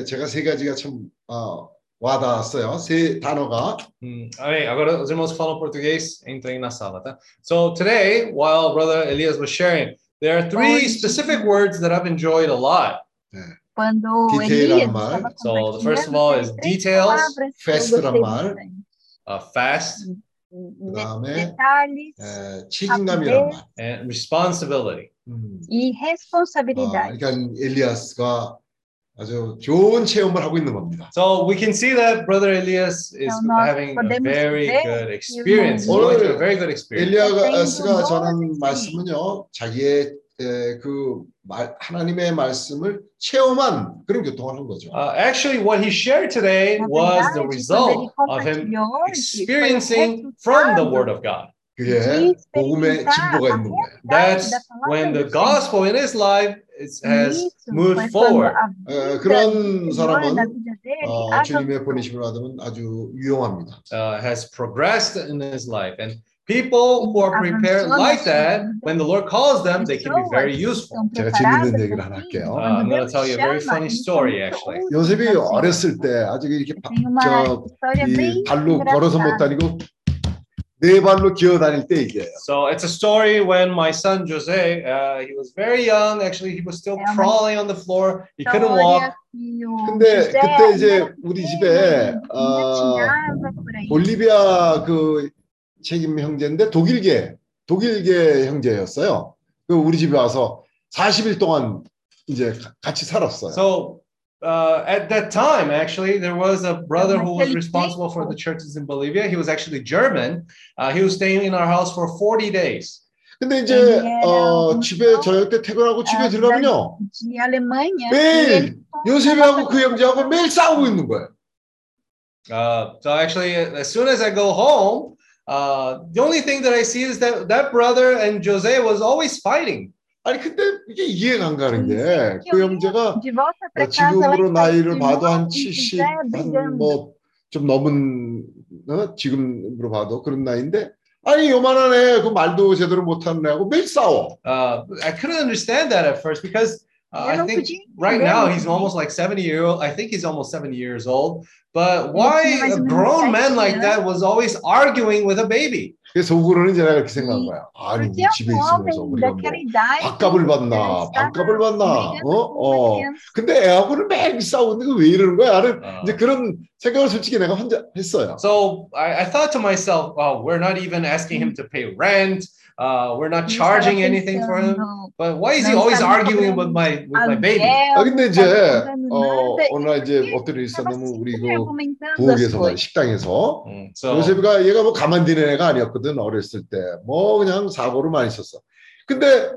제가 세 가지가 참 어, 와닿았어요. 세 단어가 Hum, amém. Agora os irmãos falam português, entrem na sala, tá? So today, while Brother Elias was sharing, there are three Hoje- specific words that I've enjoyed a lot. Quando Detail Elias a mar. estava So, the first of compartilhando, all tem is três details, palavras que eu fast란 gostei 말. bastante. Uh, fast 그다음에 Detalhes 에, 책임감이란 말. and responsibility. 음. e 아, responsabilidade. 그러니까 엘리아스가 아주 좋은 체험을 하고 있는 겁니다. So we can see that Brother Elias is having a very ver good experience. A very good experience. 엘리아스가 네, 전한 네. 말씀은요, 자기의 에, 그 말, 하나님의 말씀을 체험한 그런 교통을 한 거죠. Uh, actually, what he shared today was the result of him experiencing from the Word of God. 그게 de 복음의 experimentar 진보가 a 있는 거예요. realidade That's da palavra when the do Senhor. gospel in his life is, has Isso moved foi quando forward. a 에, vida 그런 do Senhor 사람은 na vida dele 어, 주님의 avançou. 보내심을 받으면 아주 유용합니다. uh, has progressed in his life. And people who are prepared like that, when the Lord calls them, they can be very useful. Estão 제가 preparadas 재밌는 얘기를 assim, 하나 할게요. Uh, I'm quando going to Deus tell you a very chama, funny eles story, são actually. muito 요셉이 úteis, assim. 어렸을 때 아직 이렇게 바- Tem uma 저, história 이 bem 발로 걸어서 못 engraçada. 다니고 네 발로 기어 다닐 때 얘기예요. So it's a story when my son Jose, uh, he was very young. Actually, he was still crawling on the floor. He couldn't walk. 근데 그때 이제 우리 집에 어. 볼리비아 그 책임 형제인데 독일계 독일계 형제였어요. 그 우리 집에 와서 40일 동안 이제 가- 같이 살았어요. So uh, at that time, actually, there was a brother who was Naquele responsible for the tempo. churches in Bolivia. He was actually German. Uh, he was staying in our house for 40 days. 근데 이제 ele era 어, um 집에 저녁 때 퇴근하고 집에 아, 들어가면요 de Alemanha. e 매일 ele 요셉이하고 그 형제하고 매일 싸우고 있는 거예요. Uh, so actually, as soon as I go home, uh, the only thing that I see is that that brother and Jose was always fighting. 아니 근데 이게 이해가 안 가는 게 그 형제가 어, 지금으로 나이를 봐도 한 e 70, José brigando. 한뭐 좀 넘은 어? 지금으로 봐도 그런 나이인데 아니 요만한 애 그 말도 제대로 못하는 애하고 매일 싸워. Uh, I couldn't understand that at first because uh, Eu I não think podia right entender now muito he's bem. almost like 70 year old. I think he's almost 70 years old. But Ele why tinha mais a ou menos grown sete man like that was always arguing with a baby? 그래서 속으로는 이제 내가 이렇게 생각한 거야. 아니 우리 Porque 집에 um 있으면서 homem 우리가 뭐 daquela idade 밥값을 받나 estava 밥값을 받나 brigando 어? com uma 어. criança. 근데 애하고는 매일 싸우는데 그왜 이러는 거야? 나는 Uh, 이제 그런 생각을 솔직히 내가 혼자 했어요. so I, I thought to myself, oh, we're not even asking him to pay rent. Uh, we're not charging anything for him. But why is he always arguing with my with my baby? 아 근데 이제 어, e 이제 ele 어떤 일이 estava 있었냐면 우리 그 부엌에서. 식당에서 Mm, So 요셉이가 얘가 뭐 가만 두는 애가 아니었거든 어렸을 때 뭐 그냥 사고를 많이 쳤어 근데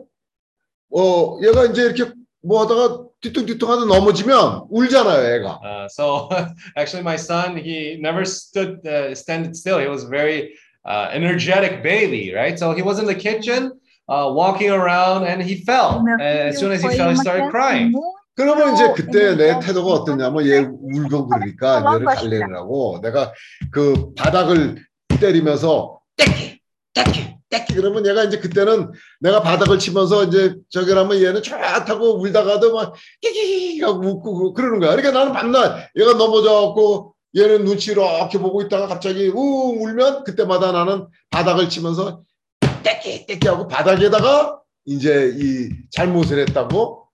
어 얘가 이제 이렇게 뭐 하다가 뒤뚱뒤뚱 하다 넘어지면 울잖아요 애가 Uh, so actually, my son he never stood uh, standed still. He was very uh, energetic baby, right? So he was in the kitchen, uh, walking around, and he fell. And as soon as he fell, he started crying. 그러면 이제 그때 어, 내 어, 태도가 어, 어떠냐면 얘 울고 그러니까 어, 얘를. 달래느라고 내가 그 바닥을 때리면서 떼기 떼기 떼기 그러면 얘가 이제 그때는 내가 바닥을 치면서 이제 저기 하면 얘는 촤하고 울다가도 막 끼기 하고 웃고 그러는 거야. 그러니까 나는 밤낮 얘가 넘어져갖고 얘는 눈치 이렇게 보고 있다가 갑자기 우 울면 그때마다 나는 바닥을 치면서 떼기 하고 바닥에다가 이제 이 잘못을 했다고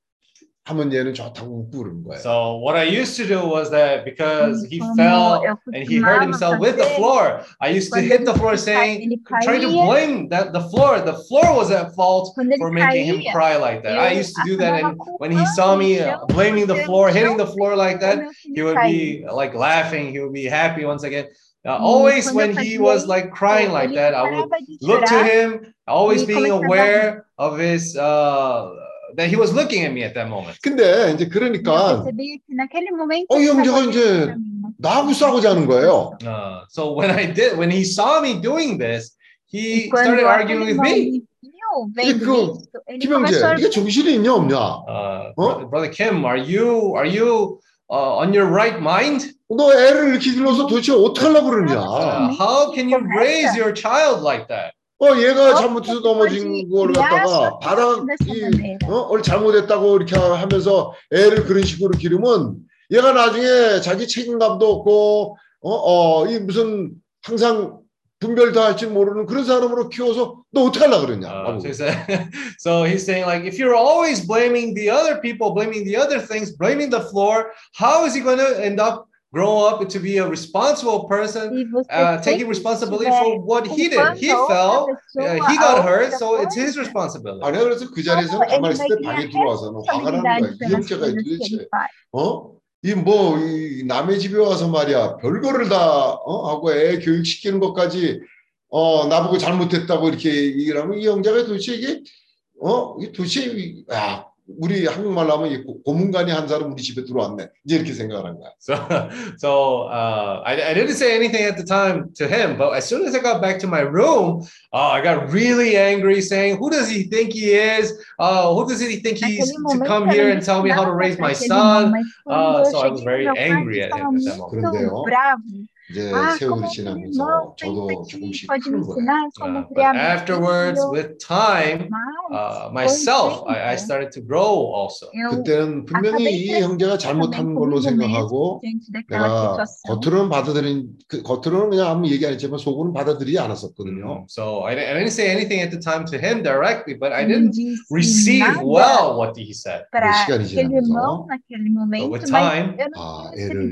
하면 얘는 좋다고 웃고 그러는 거예요. So what I used to do was that because he Como fell eu and he hurt costumava himself with the fazer, floor, I used to quando hit the ele floor cai- saying, ele trying to caía, blame that the floor. The floor was at fault quando ele for making him caía, cry like that. I eu used to do that, and acabava when he saw me uh, culpando o chão, blaming the porque floor, o hitting the chão floor like fez o that, meu filho he would cair. be like laughing. He would be happy once again. Uh, E always quando eu when he fazia was isso, like crying like ele that, I would parava de look to chorar him, always e being começava a aware of his uh, that he was looking at me at that moment. 근데 이제 E 그러니까 어, 이 형제가 이제? 나하고 싸우지 않은 거예요. Uh, so when I did, when he saw me doing this, E he started arguing with me. vendo 그 a 이게 정신이 있냐 없냐? Uh? Bro- Brother Kim, are you are you uh, on your right mind? 너 애를 이렇게 길러서 도대체 어떻게 하려고 그러냐? Uh, how can you raise your child like that? 어, 얘가 어, 잘못해서 넘어진 거를 갖다가 바닥이 어, 뭘 잘못했다고 이렇게 하면서 애를 그런 식으로 기르면 얘가 나중에 자기 책임감도 없고 어, 어, 이 무슨 항상 분별도 할줄 모르는 그런 사람으로 키워서 너 어떻게 하려고 그러냐. Uh, so, he said, so he's saying like if you're always blaming the other people, blaming the other things, blaming the floor, how is he going to end up grow up to be a responsible person, uh, taking responsibility for what he did? He fell, uh, he got hurt, so it's his responsibility. 아니 그래서 그 자리에서 가만히 있을 때 방에 들어와서는 화가 나는 거야. que 도대체. 어? 이뭐 이 남의 집에 와서 말이야 별거를 다 어? 하고 애 교육시키는 것까지 어 나보고 잘못했다고 이렇게 얘기를 하면 이 형제가 도대체 이게 어? 이 도대체 이- 야 우리 한국말로 하면 고- 고문관이 한 사람 우리 집에 들어왔네 이제 이렇게 생각을 한 거야. So, so uh, I, I didn't say anything at the time to him, but as soon as I got back to my room, uh, I got really angry, saying, "Who does he think he is? Uh, who does he think he's to come here and tell me how to raise my son?" Uh, so I was very angry at him at that moment. 그런데요. 이제 Ah, 세월이 지나면서 저도 조금씩 크는 거예요. Uh, but afterwards, with time, uh, myself, I, I started to grow also. 그때는 분명히 이 형제가 잘못한 걸로 생각하고 내가. 겉으로는 받아들인 그 겉으로는 그냥 아무 얘기 안 했지만 속으로는 받아들이지 않았었거든요. So I, di- I didn't say anything at the time to him directly, but I didn't receive well what he said. 시간이 지나면서 But with time, 아, 애를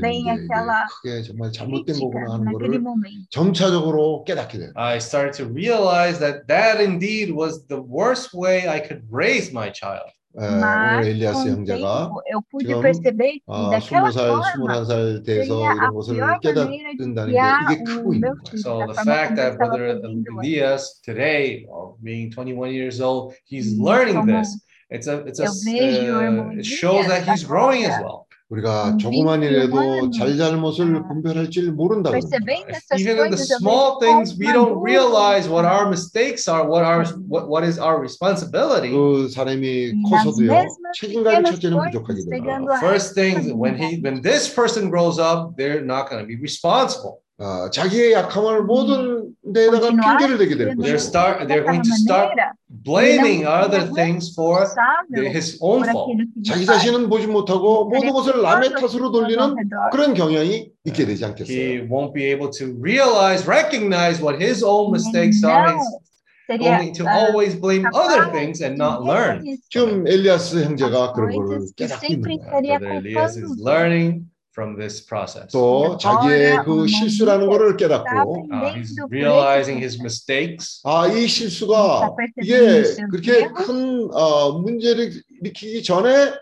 bem 게 이게 aquela 크 게 정말 잘못된 crítica 거구나 하는 naquele 거를 momento. 점차적으로 깨닫게 돼요. I started to realize that that indeed was the worst way I could raise my child. 에, 오늘 Mas 엘리아스 com o 형제가 tempo eu pude 지금, perceber que 아, daquela 20살, forma 21살 돼서 seria a 이런 것을 pior maneira de 깨닫는다는 게 criar 이게 o 크고 있는 meu 거예요. filho, So da the forma fact como eu that estava brother fazendo antes. Elias today, uh, being 21 years old, he's Hum, learning como this. It's a, it's a, eu vejo o uh, irmão it shows that he's Elias growing as agora well. 우리가 음, 조그만 일에도 잘잘못을 아, 분별할 줄 모른다. even in the small things, we don't realize what our mistakes are, what our what, what is our responsibility. 그 사람이 E 커서도요 책임감이 첫째는 부족하게 Uh, a first things when he when this person grows up, they're not going to be responsible. 아, 자기의 약함을 모든 데에다가 continuar 핑계를 대게 될 sendo They're 것이고 start they're going to daquela start maneira, blaming ele não other seria things for the, responsável his own por fault. aquilo que 자기 ele faz. 자신은 보지 못하고 모든 것을 남의 탓으로 돌리는 ao redor. 그런 경향이 있게 되지 He 않겠어요. won't be able to realize, recognize what his own mistakes are. He's Seria going to ah, always blame other things and not learn. 지금 엘리아스 형제가 as 그런 거를 coisas que 깨닫고 sempre 있는 거예요. estaria Brother Elias is culpando. learning from this process. 또 자기의 그 실수라는 거를 깨닫고 Uh, he's aprendendo por realizing esse his mistakes. 아, 이 실수가 이게 그렇게 큰 어, 문제를 일으키기 전에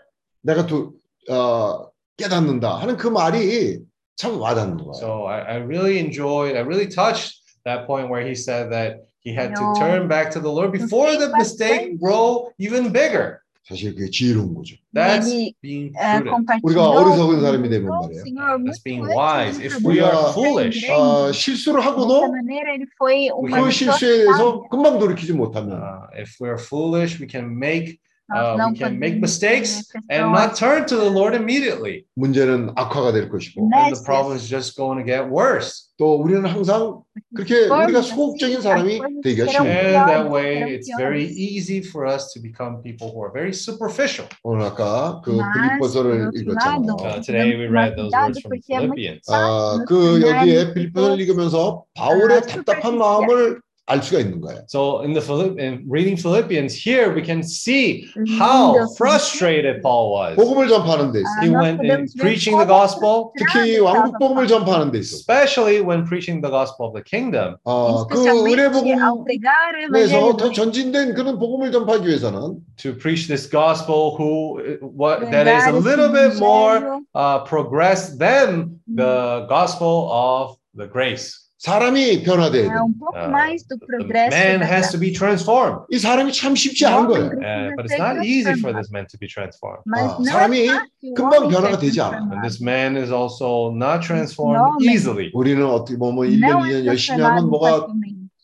내가 또 어, 깨닫는다 하는 그 말이 참 와닿는 거예요. So I, I really enjoyed, I really touched that point where he said that he had to No. turn back to the Lord before the mistake grow even bigger. 사실 그게 지혜로운 거죠. That's being eh, prudent. 우리가 어리석은 사람이 되면 말이에요. That's being wise. If we are foolish, 어, 실수를 하고도 그그 실수에 대해서. 금방 돌이키지 못하면 uh, if we're foolish, we can make uh, não we can make podemos mistakes ser and pessoas not turn to the Lord immediately. 문제는 악화가 될 것이고 And the nécias. problem is just going to get worse. 또 우리는 항상 그렇게 우리가 Formos 소극적인 assim, 사람이 as coisas 되기가 serão 쉬워요. And that piores, way, serão it's very piores. easy for us to become people who are very superficial. 오늘 아까 그 Mas, 빌립보서를 por outro 읽었잖아요. lado, Uh, today we read those words from porque é muito Philippians. 아, fácil 그 nos 여기에 tornarmos 빌립보서를 pessoas 읽으면서 바울의 아, 답답한 superficial. 마음을 알 수가 있는 거예요. So in the Philipp- in reading Philippians here, we can see how Lindo. frustrated Paul was. 복음을 전파하는 데 있어. Ah, He nós went in podemos ver preaching the como gospel, 특히 frustrado 왕국 estava 복음을 Paulo. 전파하는 데 있어. especially when preaching the gospel of the kingdom. 어, 그 Especialmente 은혜 ao pregar o 복음에서 evangelho 더 do 전진된 그런 복음을 전파하기 위해서는 To preach this gospel, who what that is a pregar esse little bit more evangelho, uh, progressed than the gospel of the grace. 사람이 변화돼야 돼. um pouco Uh, mais do progresso man has to be transformed, 이 사람이 참 쉽지 않은 거예요. Uh, but it's not easy for this man to be transformed. 아, 사람이 금방 변화가 되지 않아. And this man is also not transformed easily. 우리는 어떻게 보면 1년, não 2년 é 열심히 하면 뭐가.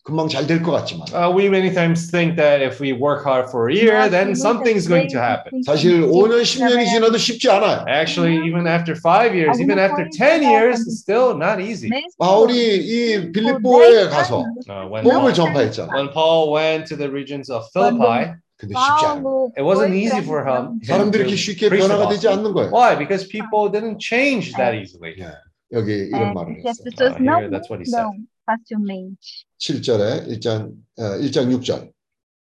금방 잘 될 것 같지만 Uh, we many times think that if we work hard for a year, Nós, then muitas something's going to vezes, happen. 사실 pensamos 5년, que 10년이 지나도 쉽지 않아요. Actually, even after five years, even Alguma after coisa 10 vai years, acontecer. it's still not easy. mesmo 바울이 이 por 빌립보에 10 가서 anos, Uh, when, 복음을 Paul, 전파했잖아. when Paul went to the regions of Philippi, 근데 쉽지 않아. Paulo It wasn't foi easy pra for him. missão. 사람들이 to 이렇게 쉽게 preach the 변화가 되지 gospel. 않는 거예요. Why? Because people didn't change that easily. 예, 여기 É, 이런 말을 porque as 했어요. pessoas Ah, não here, that's what he said. mudam facilmente. 7절에 1장 어, 1장 6절.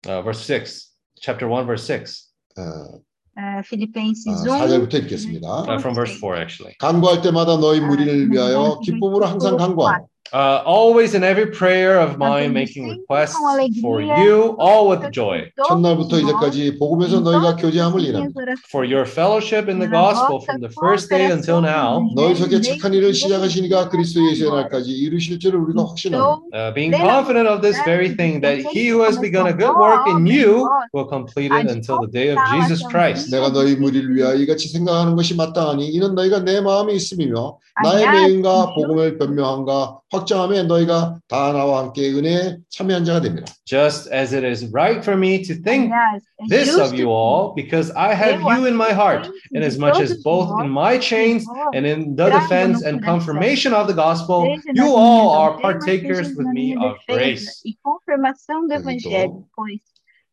Uh, verse 6, chapter 1, verse 6, 어, Ah, Filipenses 아, 1, 4절부터 읽겠습니다. uh, from verse 4, actually. 간구할 때마다 너희 아, 무리를 네, 위하여 네, 기쁨으로 항상 간구하고 Uh, always in every prayer of mine, making requests for you, all with joy, 첫날부터 이제까지 복음에서 너희가 교제함을 일합니다. for your fellowship in the gospel from the first day until now, 너희 속에 착한 일을 시작하시니까 그리스도 예수의 날까지 이루실 줄을 우리가 확신합니다. uh, being confident of this very thing, that he who has begun a good work in you will complete it until the day of Jesus Christ. 내가 너희 무리를 위하여 이같이 생각하는 것이 마땅하니 이는 너희가 내 마음에 있음이며 나의 매인과 복음을 변명함과 확정함에 너희가 다 나와 함께 은혜에 참여한 자가 됩니다. Just as it is right for me to think Aliás, é this of justo you all, because I have you in my heart, inasmuch as both in my chains and in the defense and confirmation of the gospel, you all are partakers with me of grace. E confirmação do evangelho, pois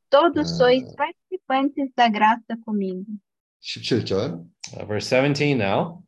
todos Ah. sois participantes da graça comigo. 17절 Uh, verse 17 now.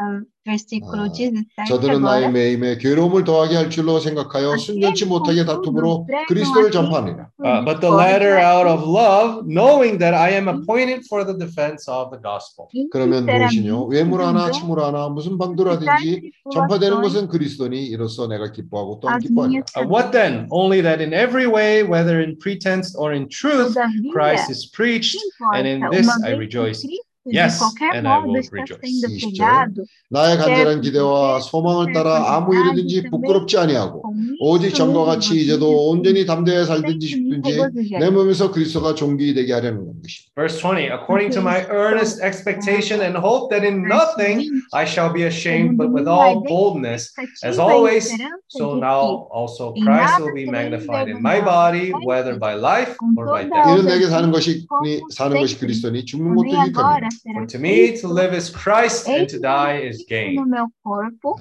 Ah, Versículo Ah, 17 저들은 나의. 매임에 괴로움을 더하게 할 줄로 생각하여 순전치 못하게 다툼으로 그리스도를 전파합니다. Uh, but the latter out of love, knowing that I am appointed for the defense of the gospel. 그러면 무엇이뇨? 외모라나 참으라나 무슨 방도라든지 전파되는 것은 그리스도니 이로써 내가 기뻐하고 또한 기뻐하리라. Uh, what then? Only that in every way, whether in pretense or in truth, Christ is preached, and in this I rejoice. Yes, qualquer and modo está sendo 나의 간절한 기대와 소망을 따라 아무 일이든지 부끄럽지 아니하고 오직 전과 같이 이제도 온전히 sem 살든지 싶든지. 내 몸에서 그리스도가 존귀되게 하려는 것이. Verse 20, according to my earnest expectation and hope that in nothing I shall be ashamed, but with all boldness, as always, so now also Christ will be magnified in my body, whether by life or by death. 이는 내게 사는 것이 사는 것이 그리스도니 죽는 것도 será For to me, to Cristo, live is Christ, and to eis die is no gain. meu corpo,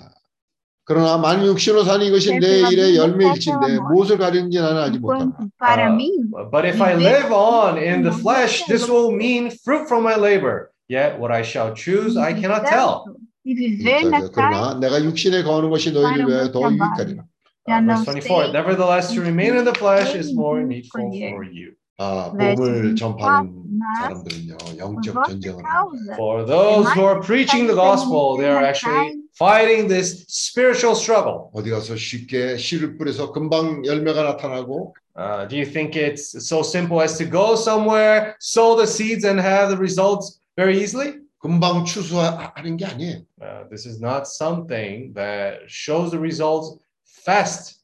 그러나 만 육신으로 사는 이것이 내 일의 열매일진데 무엇을 가리는지 나는 알지 못한다. enquanto para Uh, mim But if I live on in the flesh, this will mean fruit from my labor. Yet what I shall choose, I cannot tell. e viver na 자, carne 그러나 내가 육신에 거하는 것이 너희를 위하여 더 유익하리라. já Uh, não verse 24, sei Nevertheless, to remain in the flesh is more needful for you. 아, verso 복음을 24, 전파하는 mas 사람들은요 por 영적 vossa 전쟁을 하는 거예요. causa For those who are preaching the gospel, they are actually fighting this spiritual struggle. 어디 가서 쉽게 씨를 뿌려서 금방 열매가 나타나고 Uh, do you think it's so simple as to go somewhere, sow the seeds, and have the results very easily? 금방 추수하는 게 아니에요. Uh, this is not something that shows the results fast.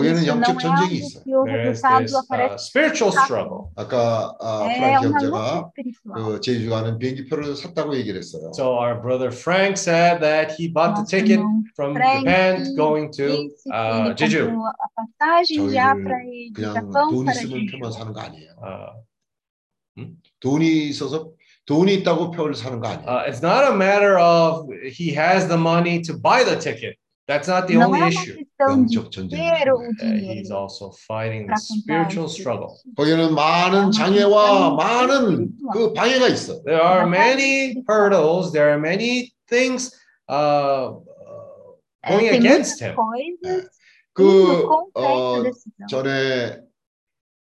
Não 영적 전쟁이 있어요. que o There is resultado this uh, spiritual struggle. 아까 아, uma 형제가. 그 제주가 하는 비행기표를 샀다고 얘기를 했어요. So our brother Frank said that he bought the ticket from Japan going to uh, Jeju. 저희를 그냥 돈 있으면. 표만 사는 거 아니에요. Uh, 돈이 있어서 돈이 있다고 표를 사는 거 아니에요. uh, it's not a matter of he has the money to buy the ticket. That's not the only issue. 영적 Uh, he's also fighting the spiritual struggle. 거기는 많은 장애와 많은 그 방해가 있어. There are many hurdles. There are many things uh, uh, going against him. 그 어. 전에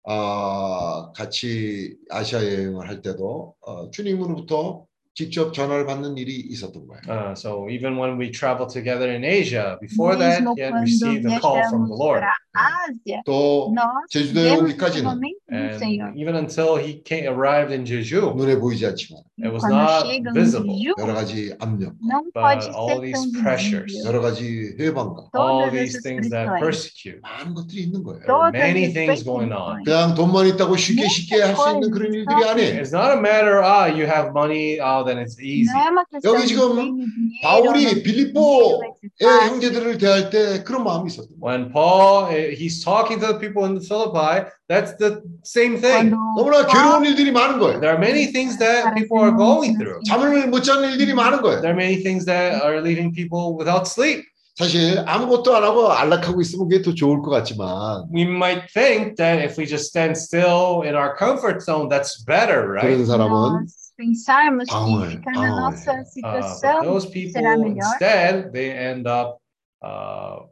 아, 같이 아시아 여행을 할 때도 어, 주님으로부터 직접 전화를 받는 일이 있었던 거예요. Uh, so even when we travel together in Asia, before that, Mesmo he had quando received a call from the viajamos Lord. para a Ásia, 또 nós 제주도에 vemos 오기까지는 novamente do Senhor. And even until he came, arrived in Jeju, 눈에 보이지 않지만 it was Quando not chegam visible. em Jeju, 여러 가지 압력, não but pode all ser these tão pressures, visível. 여러 가지 회방과 all Todas these essas things that pressões, persecute. 많은 것들이 있는 거예요. There are todas many as things going on. perseguições. 그냥 돈만 있다고 쉽게 쉽게 할 수 있는 그런 일들이 아니에요. It's not a matter, ah, you have money, oh, then it's easy. Não é uma questão 여기 de 지금 tenho dinheiro, 바울이 não tenho 빌립보의 dinheiro, vai ser fácil. 형제들을 대할 때 그런 마음이 있었던 거예요. When Paul, eh, he's talking to the people in Philippi, that's the same thing. Quando 너무나 괴로운 일들이 많은 거예요. There are many things that people are going through. 잠을 못 자는 일들이 많은 거예요. There are many things that are leaving people without sleep. 사실 아무것도 안 하고 안락하고 있으면 그게 더 좋을 것 같지만 We might think that if we just stand still in our comfort zone, that's better, right? 그런 사람은 Nós pensarmos que ficar na nossa. Uh, situação those people será melhor. instead they end up uh,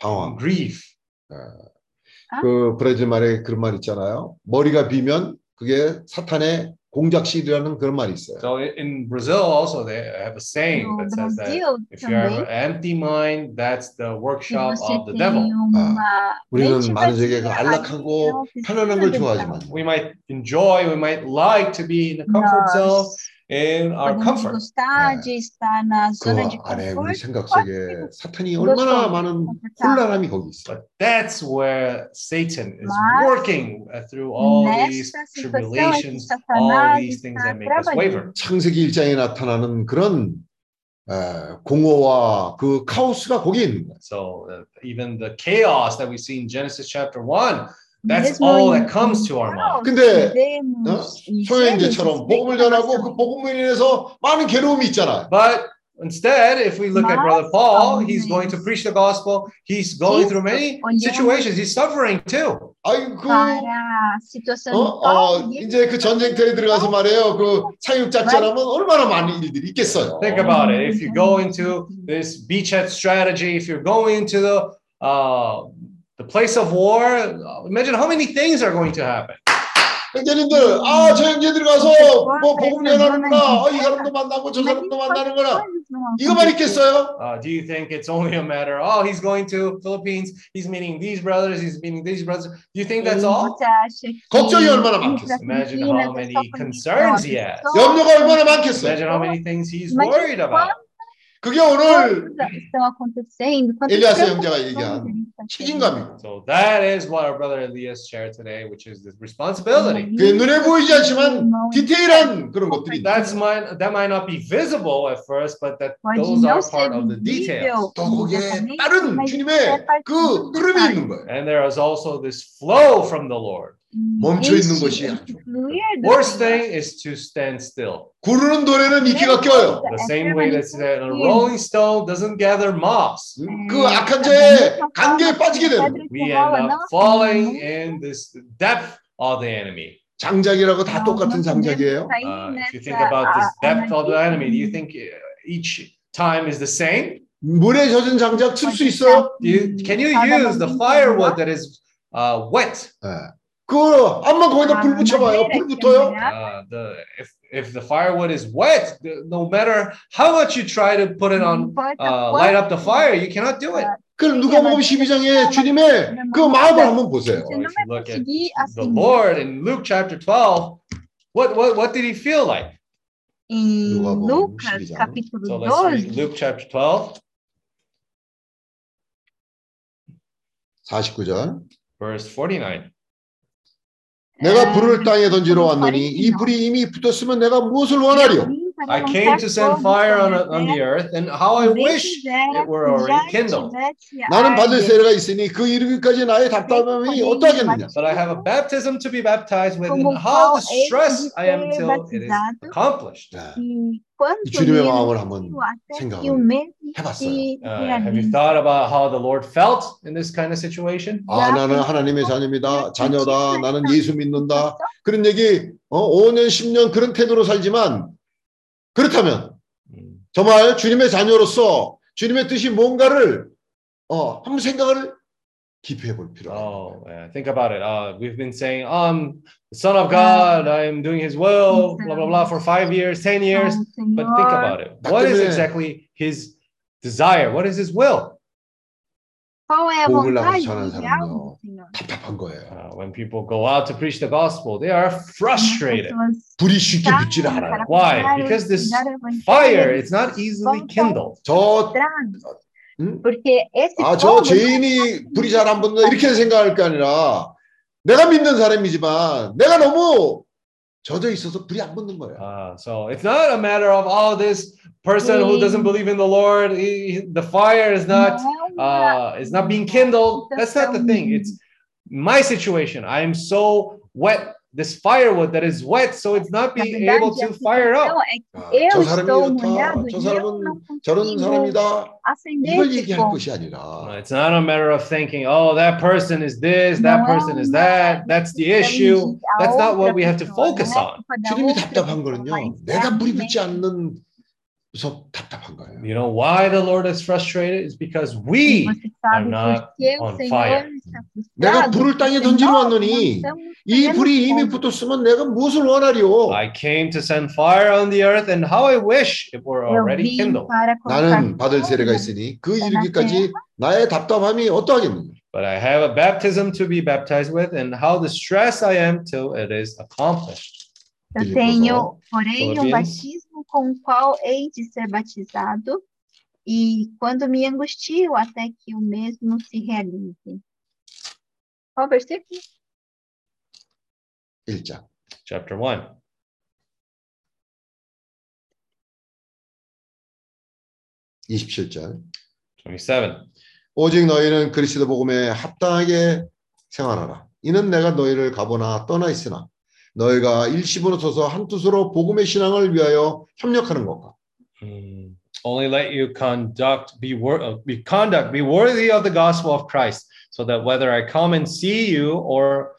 방황. grief. 그 브라질 말에 그런 말 있잖아요. 머리가 비면 그게 사탄의 공작실이라는 그런 말이 있어요. So i- in Brazil also they have a saying no that says that Brasil if you have também, an empty mind, that's the se workshop você of the tem devil. uma 우리는 mente 많은 적에 그 vazia, 안락하고 aí é oficina 편안한 걸 do diabo. 좋아하지만 We might enjoy, we might like to be in the comfort zone, Nós In our comfort. 네. 그 안에 우리 생각 속에 사탄이 얼마나 많은 혼란함이 거기 있어. But that's where Satan is working uh, through all these tribulations, all these things that make us waver. 창세기 1장에 나타나는 그런 에, 공허와 그 카오스가 거기에 있는 거야. So uh, even the chaos that we see in Genesis chapter 1, That's Mesmo all em that comes to our caos, mind. 근데, vemos 어? em 소유인제처럼 Gênesis, 복음을 전하고 그 복음을 인해서 많은 괴로움이 있잖아요. But instead, if we look at Brother Mas, Paul, he's talvez, going to preach the gospel. He's going through many olhando situations. He's suffering too. 아이고 para a situação 어, de 어, Paulo, ele 이제 그 전쟁터에 들어가서 말이에요. 그 사육작전하면 얼마나 많은 일들이 있겠어요. Think about it. If you go into this beachhead strategy, if you're going into the uh, the place of war, uh, imagine how many things are going to happen. 형제님들, 아, 저 형제들 가서 뭐 복음 전하는구나. 어, 이 사람도 만나고 저 사람도 만나는구나. 이거만 있겠어요? Uh, do you think it's only a matter? Oh, he's going to Philippines. He's meeting these brothers. He's meeting these brothers. Do you think that's all? Você acha que 걱정이 얼마나 indo 많겠어요. pra Imagine Filipinas how é many só conhecer concerns uma he has. pessoa, 염려가 얼마나 많겠어요? Imagine how many things he's Imagine worried about. 그게 오늘 coisas estão acontecendo. quantas 엘리야스 preocupações 형제가 ele 얘기한 está tendo. 책임감이고. So that is what our brother Elias shared today, which is the responsibility. 그게 눈에 보이지 않지만 디테일한 그런 것들이 있다. That's might that might not be visible at first, but that Pode those não are ser part of the details. visível 또 거기에 imediatamente, 다른 mas 주님의 é parte 그 do 흐름이 detalhe. 있는 거예요. And there is also this flow from the Lord. 멈춰 있는 것이 아주. Worst thing is to stand still. 구르는 노래는 미끼가 껴요. The same way that a rolling stone doesn't gather moss. 그 악한 자의 관계에 빠지게 되는. We end up falling in this depth of the enemy. 장작이라고 다 똑같은 장작이에요. Uh, if you think about this depth of the enemy, do you think uh, each time is the same? 물에 젖은 장작 칠수 있어요? You, can you use the firewood that is uh, wet? 예. 그거 한번 거기다 불 붙여봐요. 불 붙어요? Uh, the if if the firewood is wet, the- no matter how much you try to put it on, uh, light up the fire, you cannot do it. 그럼 누가복음 12장에 주님의 그 마음을 한번 보세요. Well, if you look at the Lord in Luke chapter 12, what what what did he feel like? Em Nuga복음 Lucas, 12장. capítulo So let's read 12, Luke chapter 12, 49절. verse 49. 내가 불을 땅에 던지러 왔노니 이 불이 이미 붙었으면 내가 무엇을 원하리요? I came to send fire on, on the earth, and how I wish it were already kindled. 나는 받을 세례가 있으니 그 이르기까지 나의 답답함이 어떠하겠느냐? But I have a baptism to be baptized with, and how distressed I am till it is accomplished. 네. E 주님의 마음을 한번 생각을 해봤어요. Uh, have you realize. thought about how the Lord felt in this kind of situation? 아 나는 하나님의 자녀입니다. 자녀다. 나는 예수 믿는다. 그런 얘기 어, 5년 10년 그런 태도로 살지만 그렇다면 Mm. 정말 주님의 자녀로서 주님의 뜻이 뭔가를 어, 한번 생각을 깊이 해볼 필요가 Oh, yeah, think about it. Uh, we've been saying, I'm the Son of God, I am doing His will, blah, blah, blah, for five years, 10 years. But think about it. What is exactly His desire? What is His will? 나가서 vontade 전하는 사람은요. 답답한 거예요. Uh, when people go out to preach the gospel, they are frustrated. 불이 쉽게 붙지를 않아요. Why? Because this Fire is not easily kindled. 저, 음? Porque esse 아, 저 fogo 죄인이 불이 잘 안 붙는다 이렇게 생각할 게 아니라 내가 믿는 사람이지만 내가 너무 젖어 있어서 불이 안 붙는 거예요. Uh, so it's not a matter of, oh, this person who doesn't believe in the Lord, he- he- the fire is not uma- uh, is not being kindled. That's not the thing. It's my situation. I am so wet this firewood that is wet, so it's not Na being able verdade, a to fire situação up. é que 아, eu 저 사람이 estou 이렇다. molhado 저 e eu 사람은 não 저런 consigo 사람이다. acender 이걸 esse 얘기할 fogo. 것이 아니라 It's not a matter of thinking, oh, that person is this, that Não é person is uma that, that's the questão issue. de a That's not what outra we have to pessoa, focus não é on. culpa da 주님이 outra 답답한 pessoa, 거는요. mas 내가 물이 realmente 붙지 않는 서 답답한 거예요. You know why the Lord is frustrated? It's because we Você sabe not por que o on Senhor fire. está 내가 frustrado? 불을 땅에 Porque 던지러 nós 왔노니 não estamos 이 pegando 불이 이미 fogo. 붙었으면 내가 무엇을 원하리요? I came to send fire on the earth, and how I wish it were Eu already vim kindled. para colocar 나는 받을 fogo 세례가 na 있으니 그 나 이르기까지 나의 답답함이 어떠하겠느냐? But I have a baptism to be baptized with, and how distressed I am till it is accomplished. Eu Filipenses, tenho, porém, um Philippians. batismo com o qual hei de ser batizado, e quando me angustio até que o mesmo se realize. Qual versículo? 1장. Chapter 1. 이십칠 절 27. 오직 너희는 그리스도 복음에 합당하게 생활하라. 이는 내가 너희를 가보나 떠나 있으나 너희가 일시분으로 서서 한 뜻으로 복음의 신앙을 위하여 협력하는 것과 Hmm. Only let you conduct be, wor- uh, be conduct be worthy of the gospel of Christ, so that whether I come and see you or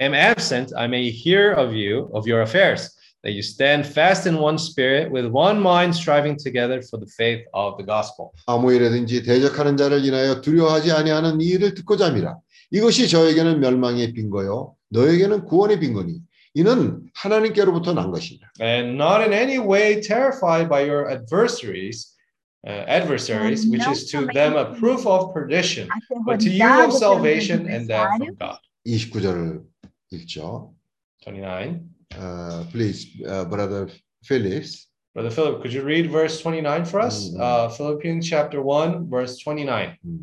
am absent, I may hear of you of your affairs. That you stand fast in one spirit, with one mind, striving together for the faith of the gospel. 아무 일에든지 대적하는 자를 인하여 두려워하지 아니하는 이 일을 듣고자 함이라. 이것이 저에게는 멸망의 빈거요 너에게는 구원의 빈거니 이는 하나님께로부터 난 것이니라. and not in any way terrified by your adversaries, uh, adversaries, which is to them a proof of perdition, but to you Aterrorizado of pelos salvation and that adversários. from God. 29절을 읽죠. 29. Uh, please, uh, brother Phillips. Brother Philip, could you read verse 29 for us? Mm. Uh, Philippians chapter 1, verse 29. Bro-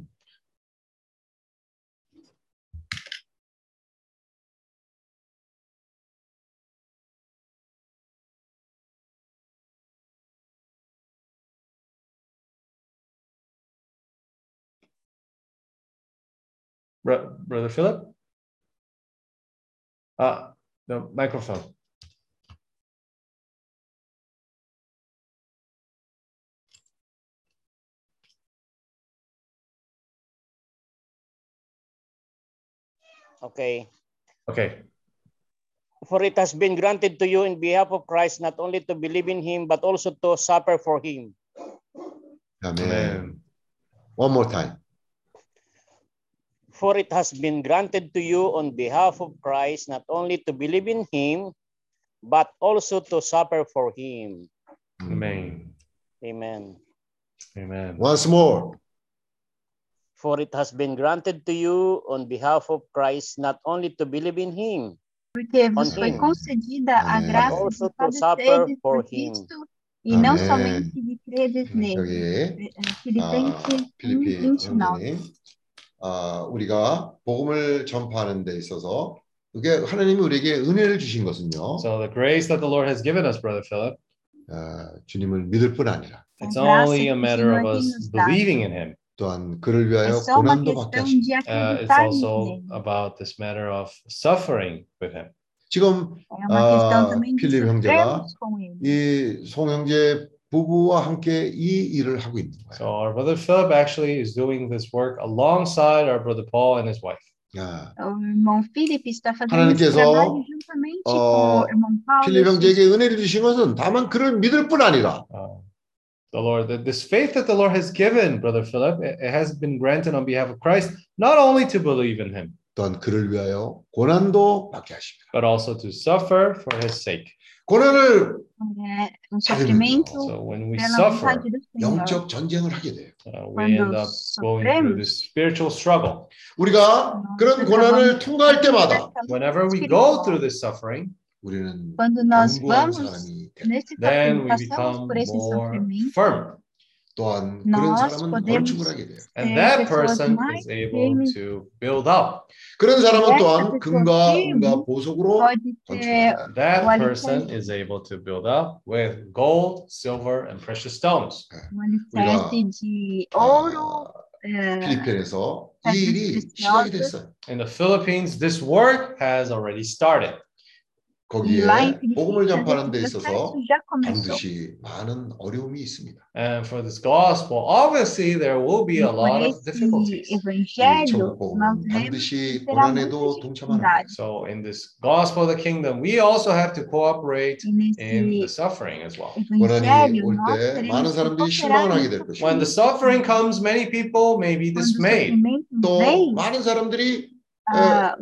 Brother Philip? Uh, the microphone. Okay. Okay. For it has been granted to you in behalf of Christ not only to believe in him, but also to suffer for him. 아멘. Amen. One more time. For it has been granted to you on behalf of Christ not only to believe in him, but also to suffer for him. Amen. Amen. Amen. Once more. For it has been granted to you on behalf of Christ not only to believe in him, foi concedida a graça de padecerdes por Cristo e Amém. não somente de credes nele. Okay. Filipenses ah, 1, 29. Amém. 아, 우리가 복음을 전파하는 데 있어서 그게 하나님이 우리에게 은혜를 주신 것은요. So the grace that the Lord has given us, Brother Philip, 아, 주님을 믿을 뿐 아니라 it's only a matter of us believing in Him. 또한 그를 위하여 고난도 받게 de Uh, it's also about this matter of suffering with Him. 지금 아, 필립 형제가. 이 송 형제 부부와 함께 이 일을 하고 있는 So 거예요. our brother Philip actually is doing this work alongside our brother Paul and his wife. 아, O irmão Filipe está fazendo 하나님께서, esse trabalho juntamente 어, com o irmão Paulo. 필립 e sua 형제에게 은혜를 주신 것은 다만 그를 믿을 뿐 아니라 Uh, the Lord, that this faith that the Lord has given, brother Philip, it, it has been granted on behalf of Christ, not only to believe in Him, 또한 그를 위하여 고난도 받게 하십니다. but also to suffer for His sake. 고난을 É um sofrimento So when we pela suffer, vontade do Senhor. 영적 전쟁을 하게 돼요. uh, we Quando end up going through this spiritual struggle. 우리가 그런 고난을 통과할 때마다 Whenever we go through this suffering, 우리는 Quando nós 견고한 vamos 사람이 돼요. nesse then we passamos become por esse more sofrimento, firm. 또한 그런 nós 사람은 podemos 건축을 하게 돼요. And ser that pessoas person mais is able firmes. to build up. 그런 사람은 essa 또한 pessoa 금과 firme 은과 보석으로 pode ser 건축합니다. That O person alicerce. is able to build up with gold, silver, and precious stones. um alicerce de ouro, 아, é, 필리핀에서 이 pedras 일이 시작이 preciosas. 됐어요. In the Philippines, this work has already started. 거기에 복음을 전파하는 데 있어서. 반드시 많은 어려움이 있습니다. And for this gospel, obviously there will be a E lot of difficulties. 이 evangelho, 천국 nós 복음은 vemos 반드시 고난에도 dificuldades. So in this gospel of the kingdom, we also have to cooperate E in the suffering as well. 고난이 올 때 많은 사람들이 실망을 하게 될 것이고 When the suffering comes, many people may be dismayed. 또 많은 사람들이 ah.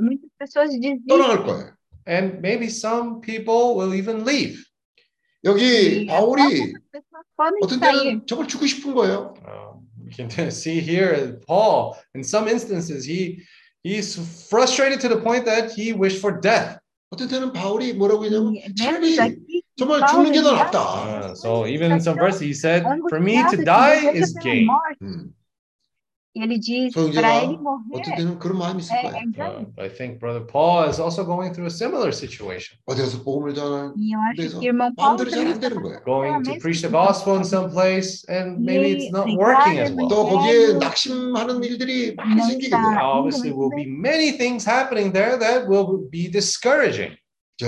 떠나갈 거예요. And maybe some people will even leave. 여기 E 바울이 algumas pessoas podem 어떤 sair. 때는 정말 죽고 싶은 거예요. Um, we can see here Paul, in some instances, he he's frustrated to the point that he wished for death. 어떤 때는 바울이 뭐라고 했냐면 E 차라리 vemos aqui que 정말 Paulo 죽는 게 더 ele 낫다. Uh, so even in some verses, he said, "For me angustiado to que die deseja is pela gain." morte. 음. E ele diz So, para yeah, ele 어떤 morrer 때는 그런 마음이 있을 é, 거예요. é ganho. Uh, I think Brother Paul is also going through a similar situation, 어디서 복음을 전하는 E eu acho 그래서 que o irmão Paulo 마음대로 também 잘 안 está 되는 거예요. going to mesma preach the situação. gospel in some place, and maybe it's not Ele working as pregar well. 또 o 거기에 evangelho 낙심하는 일들이 많이 não 생기게 está 돼요. indo Obviously, muito will be bem. many things happening there that will be discouraging. 저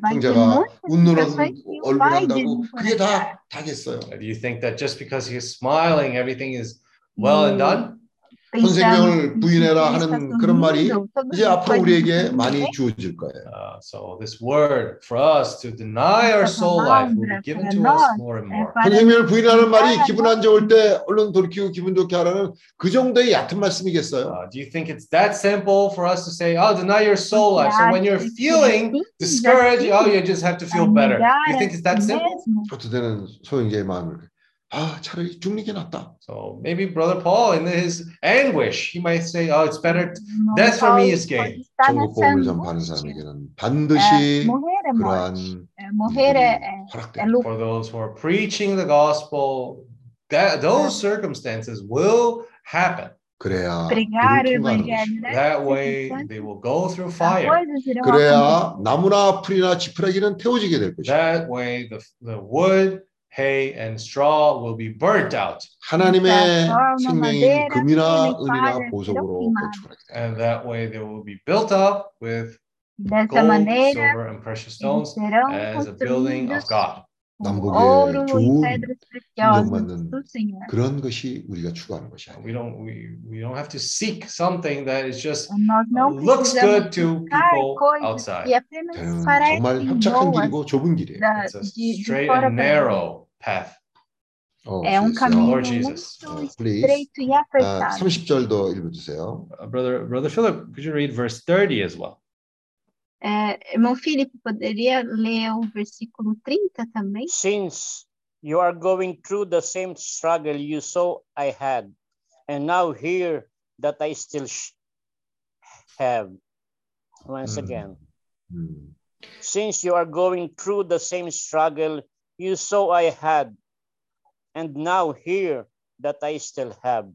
Vai ter 형제가 muitas 웃는 situações que o 얼굴 vai 한다고 그게 desencorajar. 다 다겠어요. Do you think that just because he's smiling, everything is well and done? 선생명을 부인해라 하는 그런 말이 이제 앞으로 우리에게 많이 주어질 거예요. Uh, so this word for us to deny our soul life will be given to us more and more. 선생명을 부인하는 말이 기분 안 좋을 때 얼른 돌이키고 기분 좋게 하라는 그 정도의 얕은 말씀이겠어요. Uh, do you think it's that simple for us to say, "Oh, deny your soul life"? So when you're feeling discouraged, oh, you just have to feel better. Do you think it's that simple? 때는 소형제의 마음을 아 차라리 죽는 게 낫다. So maybe Brother Paul, in his anguish, he might say, "Oh, it's better." to- Irmão Death for me Paulo is gain. pode estar 천국 nessa 복음을 전파하는 angústia. 사람에게는 É, 반드시 morrer é morte. 그러한 É, morrer é, é, é 허락됩니다. lucro. For those who are preaching the gospel, that those circumstances will happen. 그래야 Pregar o 그를 통과하는 evangelho, 것입니다. né? That way, they will go through fire. Coisas irão 그래야 acontecer. 나무나 풀이나 지푸라기는 태워지게 될 것입니다. That way, the, the wood, hay, and straw will be burnt out. 하나님의 forma, 생명인 madeira, 금이나 ele 은이나 faz, 보석으로 ele 건축하게 됩니다. And that way, they will be built up with Dessa gold, maneira, silver, and precious eles stones serão as a building of construídos God. E 좋은 인정받는. 그런 것이 우리가 추구하는 것이 아니에요. We don't we, we don't have to seek something that is just looks good to people outside. 정말 협착한 길이고 좁은 길이에요. It's a straight and narrow path. 어, um muito Jesus. Uh, please. estreito e 아, apertado. 30절도 읽어주세요. Uh, brother brother Philip, could you read verse 30 as well? É, irmão Filipe, poderia ler o versículo 30 também? Since you are going through the same struggle you saw I had, and now hear that I still have. Once Mm. again, 음, since you are going through the same struggle you saw I had, and now hear that I still have.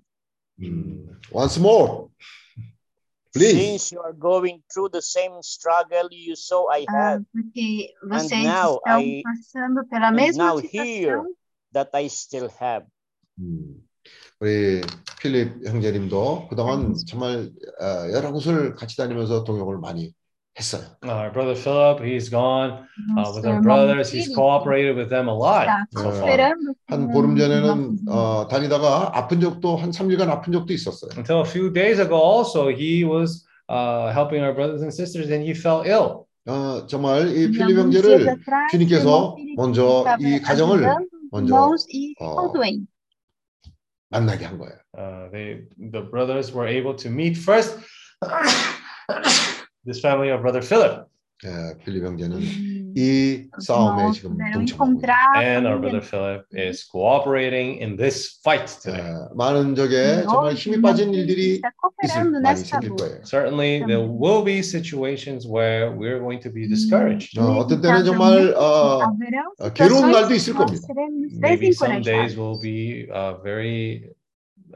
음. Once more. Please. Since you are going through the same struggle you saw I Ah, had, porque vocês now estão I- passando pela and mesma now here situação that I still have. 음, 우리 필립 형제님도 그동안 정말 어, 여러 곳을 같이 다니면서 동역을 많이 했어요. Uh, brother Philip, he's gone uh, nosso with our irmão brothers. He's Filipe cooperated with them a lot está so far. cooperando 한 com 보름 os 전에는 nossos irmãos. 어, 다니다가 아픈 적도 한 3일간 아픈 적도 있었어요. Until a few days ago, also he was uh, helping our brothers and sisters, and he fell ill. 어, 정말 이 E 필립 alguns dias 형제를 atrás, o 주님께서 irmão Filipe 먼저 estava 이 가정을 ajudando os 먼저, irmãos e 어, ficou doente. 만나게 한 거예요. Uh, they the brothers were able to meet first. this family of brother Philip 예, 필립 형제는 E 이 os 싸움에 irmãos 지금 puderam 동참하고 있어요. encontrar a and our família brother Philip is cooperating in this fight today. 예, 많은 적에 E 정말 hoje, 힘이 o 빠진 irmão Filipe 일들이 está 있을 cooperando 많이 nessa 생길 luta. 거예요. Certainly, there Também. will be situations where we're going to be discouraged. 어, 어떤 때는 정말 어, haverão 어, 괴로운 situações 날도 que 있을 nós 겁니다. seremos Maybe some days desencorajados. will be uh, very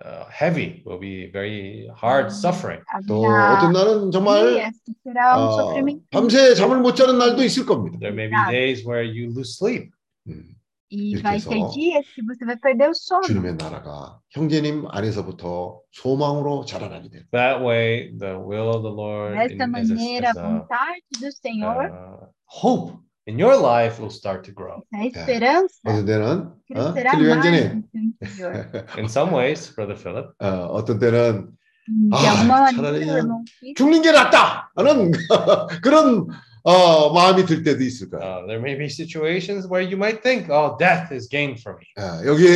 uh, heavy, will be very hard suffering. 또 어떤 날은 정말 um 어, 밤새 잠을 못 자는 날도 있을 겁니다. There may be days where you lose sleep. 음, E 이렇게 vai ter 해서 dias que você vai perder o sono. 주님의 나라가 형제님 안에서부터 소망으로 자라나게 돼요. That way, the will of the Lord Dessa maneira, a, vontade do Senhor, uh, hope in your life will start to grow. a esperança, 어떤 때는 어? mais 형제님. In some ways, Brother Philip, 어, 어떤 때는 Ah, alguma 차라리 죽는 게 낫다 하는 그런 어, 마음이 들 때도 있을 거예요. uh, there may be situations where you might think, oh, death is gain for me. 어, 여기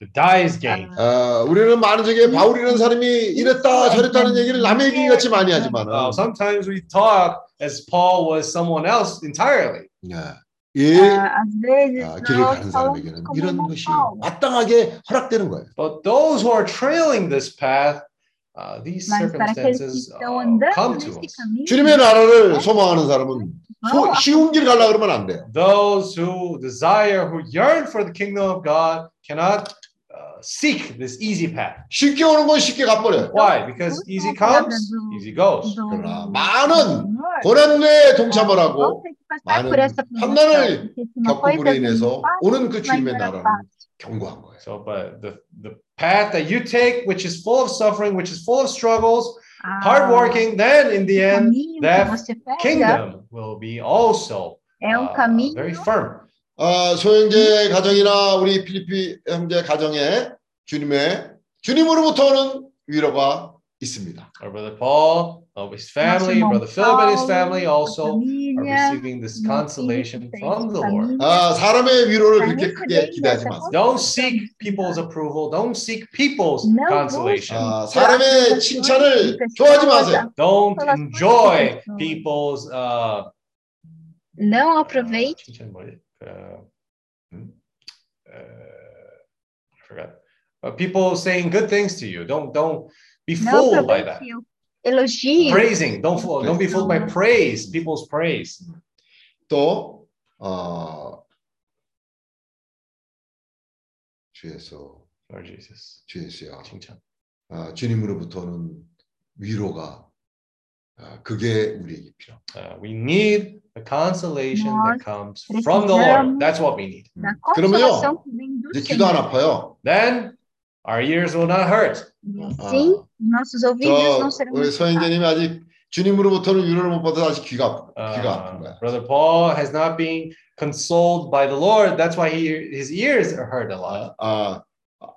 To die is gain. 어, 우리는 많은 적에 바울이라는 사람이 이랬다 저랬다는 얘기를 남의 얘기 같이 많이 하지만 Uh, sometimes we talk as Paul was someone else entirely. 이 ah, às vezes 아, 길을 nós 가는 falamos 사람에게는 como 이런 irmão 것이. 마땅하게 허락되는 거예요. But those who are trailing this path, uh, these circumstances uh, come to us. 주님의 나라를 소망하는 사람은 소- 쉬운 길 가려 그러면 안 돼요. Those who desire, who yearn for the kingdom of God, cannot uh, seek this easy path. 쉽게 오는 건 쉽게 가버려요. Why? Because easy comes, easy goes. 그러나 많은 고난에 동참을 하고 많은. 환난을 겪음으로 인해서 오는 그 주님의 나라는 견고한 거예요. So, but the, the path that you take, which is full of suffering, which is full of struggles, Ah, hardworking, then in the end, that kingdom will be also um uh, very firm. 아, 소형제 가정이나 우리 필리피 형제 가정에 주님의 주님으로부터 오는 위로가 있습니다. Our brother Paul, of his family, irmão brother Philip and his Paulo, family a also are família, receiving this meu consolation filho, from the tem Lord. família. 아, 사람의 위로를 다 그렇게 크게 recebendo 기대하지 essa 마세요. Don't seek people's approval. Don't seek people's Não consolation. 아, 사람의 칭찬을 좋아하지 마세요. Don't Relações enjoy com pessoas. people's uh, Não uh, aproveite 칭찬 뭐지? Uh, hmm? uh, I forgot. Uh, people saying good things to you. Don't don't be Não fooled by that. aproveite o elogio. Praising. Don't fool, don't be fooled by praise. People's praise. 또 어, 주에서 Lord Jesus. 주에서요. 칭찬. 아, 주님으로부터는 위로가 아, 그게 우리에게 필요. Uh, we need the consolation Nós that comes from the Lord. That's what we need. Da 그러면요, consolação que vem do 이제 귀도 안 Senhor. 아파요. Then our ears will not hurt. E assim, nossos ouvidos não 저 serão 우리. 서현재님이 아직 주님으로부터는 위로를 못 받아서 아직 귀가 아프, 귀가 아픈 Uh, 거야. Brother Paul has not been consoled by the Lord. That's why he, his ears are hurt a lot. 아,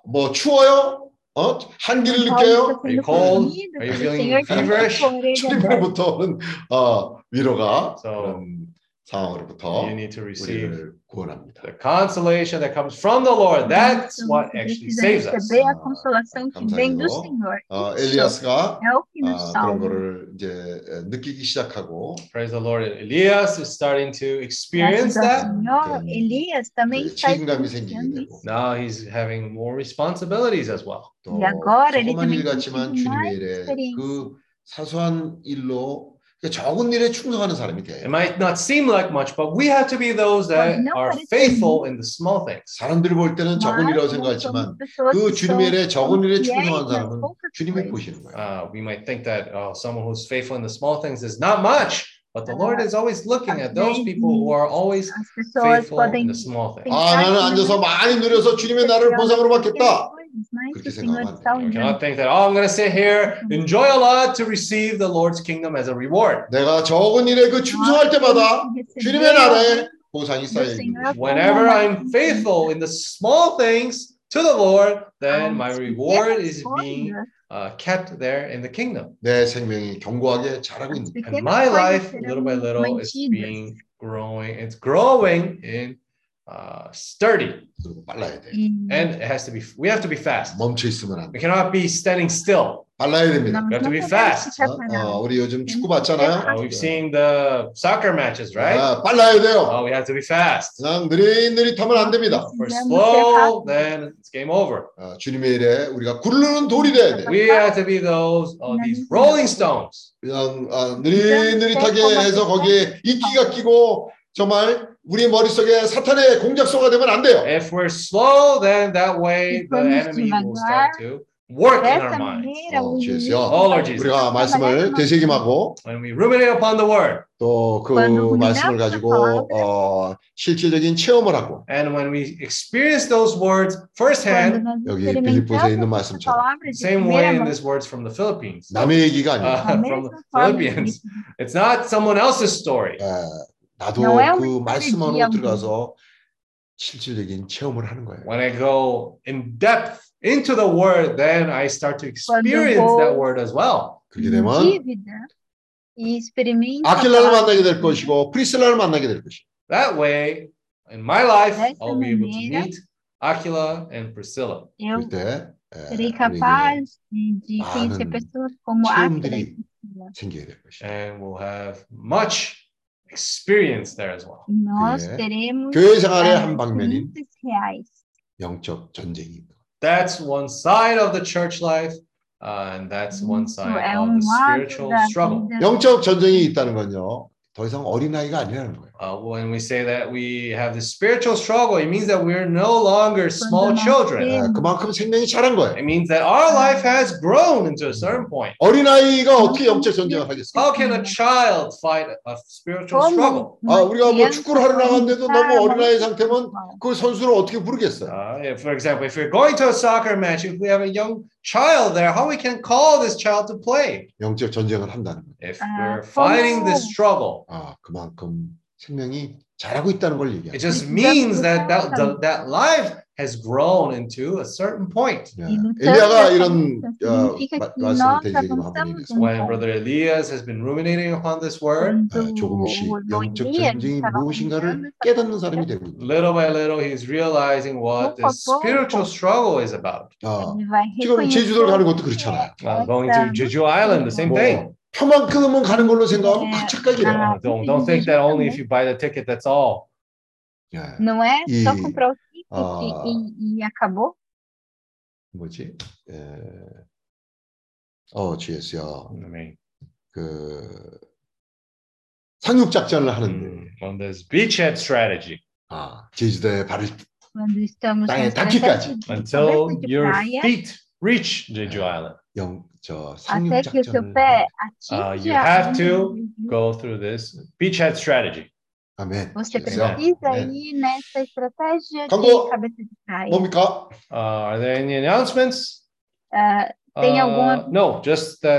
뭐 추워요? 어? 한기를 느껴요? Are you cold? Are you feeling feverish? 주님으로부터는 어, 위로가 So, 그런 상황으로부터 You need to receive 우리를 구원합니다. the consolation that comes from the Lord. That's Então, what você actually precisa saves us. receber a consolação que vem do 감사해요. Senhor. 어, Isso 엘리아스가 é o que nos 아, 그런 salva. 거를 이제 에, 느끼기 시작하고 Praise the Lord. Elias is starting to experience Graças ao that. Senhor, 그, Elias também 그 está 책임감이 생기게 experienciando 되고 isso. Now he's having more responsibilities as well. 또 E agora ele 조그만 também 일 tem 같지만 tido 주님의 mais 일에 experiência. 그 사소한 일로 그러니까 적은 일에 충성하는 사람이 돼. It might not seem like much, but we have to be those that are faithful in the small things. 사람들이 볼 때는 적은 일이라고 생각하지만 그 주님의 일에 적은 일에 nas 사람은 주님이. 보시는 거예요. Uh, we might think that oh, someone who's faithful in the small things is not much, but the Lord is always looking at those people who are always faithful in the small things. 아 나는 앉아서 많이 누려서 주님의 나라를 보상으로 받겠다. Mas 그렇게 o Senhor 생각하면 está 안 We olhando. cannot think that, oh, I'm going to sit here, enjoy a lot to receive the Lord's kingdom as a reward. 내가 적은 일에 그 충성할 때마다 주님의 나라에 보상이 쌓여 있는 거죠. Whenever I'm faithful in the small things to the Lord, then my reward is being uh, kept there in the kingdom. 내 생명이 견고하게 자라고 있는 거예요. And my life, little by little, is being growing. It's growing in uh, sturdy, 그리고 빨라야 돼. and it has to be. We have to be fast. 멈춰 있으면 안 돼. We cannot be standing still. 빨라야 됩니다. You have to be fast. 어, 어, 우리 요즘 축구 봤잖아요. Uh, we've seen the soccer matches, right? 아, 빨라야 돼요. Oh, we have to be fast. 그냥 느릿느릿하면 안 됩니다. If we're slow, then it's game over. 아, 주님의 일에 우리가 굴르는 돌이 돼야 돼. We have to be those uh, these rolling stones. 그냥 아, 느릿느릿하게 해서 거기에 이끼가 끼고 정말 우리 머릿속에 사탄의 공작소가 되면 안 돼요. If we're slow, then that way the enemy will start to work in our minds. Oh, Jesus. inimigo Oh, Lord Jesus. 우리가 말씀을 되새김하고 When we ruminate upon the word, 또 그 말씀을 가지고. 어, 실질적인 체험을 하고 and when we experience those words firsthand, 여기 빌립보서에 있는 말씀처럼 same way in these words from the Philippines. 남의 얘기가 아니라 Uh, from que Philippians. It's not someone else's story. 에, 나도 Não é uma 그 história 말씀 de 안으로 alguém. 들어가서 실질적인 체험을 하는 거예요. When I go in depth into the word, then I start to experience vou- that word as well. 그렇게 em 되면 dívida e experimenta a 아킬라를 palavra 만나게 de 될 Deus. 것이고 프리실라를 만나게 될 것이고 That way, in my life, Dessa I'll be able to maneira, meet Aquila and Priscilla. Eu 그럴 때 에, serei 우리에게 capaz de, de conhecer 많은 pessoas como Áquila 체험들이 e Priscila. 생기게 될 것이고 And we'll have much experience there as well. E nós 예. teremos 교회 생활의 ah, 한 방면인 experiências reais. 영적 전쟁이 있다. That's one side of the church life, uh, and that's one Isso side é of um the lado spiritual da struggle. vida. 영적 전쟁이 있다는 건요. 더 이상 어린아이가 아니라는 거예요. Uh, when we say that we have the spiritual struggle, it means that we're no longer small Quando nós children. 에, temos 그만큼 생명이 자란 거예요. It means that our life has grown into a certain point. 어린아이가 어떻게 영적 전쟁을 하겠어요? How can a child fight a spiritual struggle? como 아, uma 우리가 뭐 criança 축구를 하러 pode 나갔는데도 lutar 너무 uma 어린아이 luta 상태면 espiritual. 그 선수를 어떻게 부르겠어요? Uh, if, for example, if we're going to a soccer match, if we have a young child there, how we can call this child to play? 영적 전쟁을 한다는 거예요. If Ah, we're fighting this como- struggle, 아, 그만큼 생명이 자라고 있다는 걸 얘기해요. it just Precisamos means that that, lutar. the, that life has grown into a certain point. 예. E lutando 엘리야가 essa 이런 luta 어, significa 마- que 말씀을 nós 되새기고 한번 avançamos 얘기했어요. um When pouco. Brother Elias has been ruminating upon this word, Quando 예, 조금씩 o 영적 Elias 전쟁이 estava 무엇인가를 ruminando essa 깨닫는 사람이 palavra, 되고 있어요. little by little, he's realizing what the Pouco a pouco. spiritual struggle is about. 아, ele vai 지금 reconhecer 제주도를 가는 것도 que 그렇잖아요. Uh, going essa to Jeju Island, the same 뭐 thing. 표만큼은 가는 걸로 생각하면 예, 착각이에요. 아, Uh, don't, don't think that only if you buy the ticket, that's all. 예. Não é só E- comprar o ticket ah, e, e acabou. 뭐지? 예. 어. I mean, 그 상륙 작전을 하는데 mm, on this beachhead strategy, 아, 제주도에 발을 na 닿기까지. until your feet reach Jeju Island. 영, 저 상륙 até que o seu 작전을 pé Ah, atinja you have a to linha de- Go through this beachhead strategy. Você 아멘. GS요. precisa 네. ir nessa estratégia 광고. de cabeça de praia. 뭡니까? Uh, are there any announcements? Ah, Tem Uh, alguma- No, just that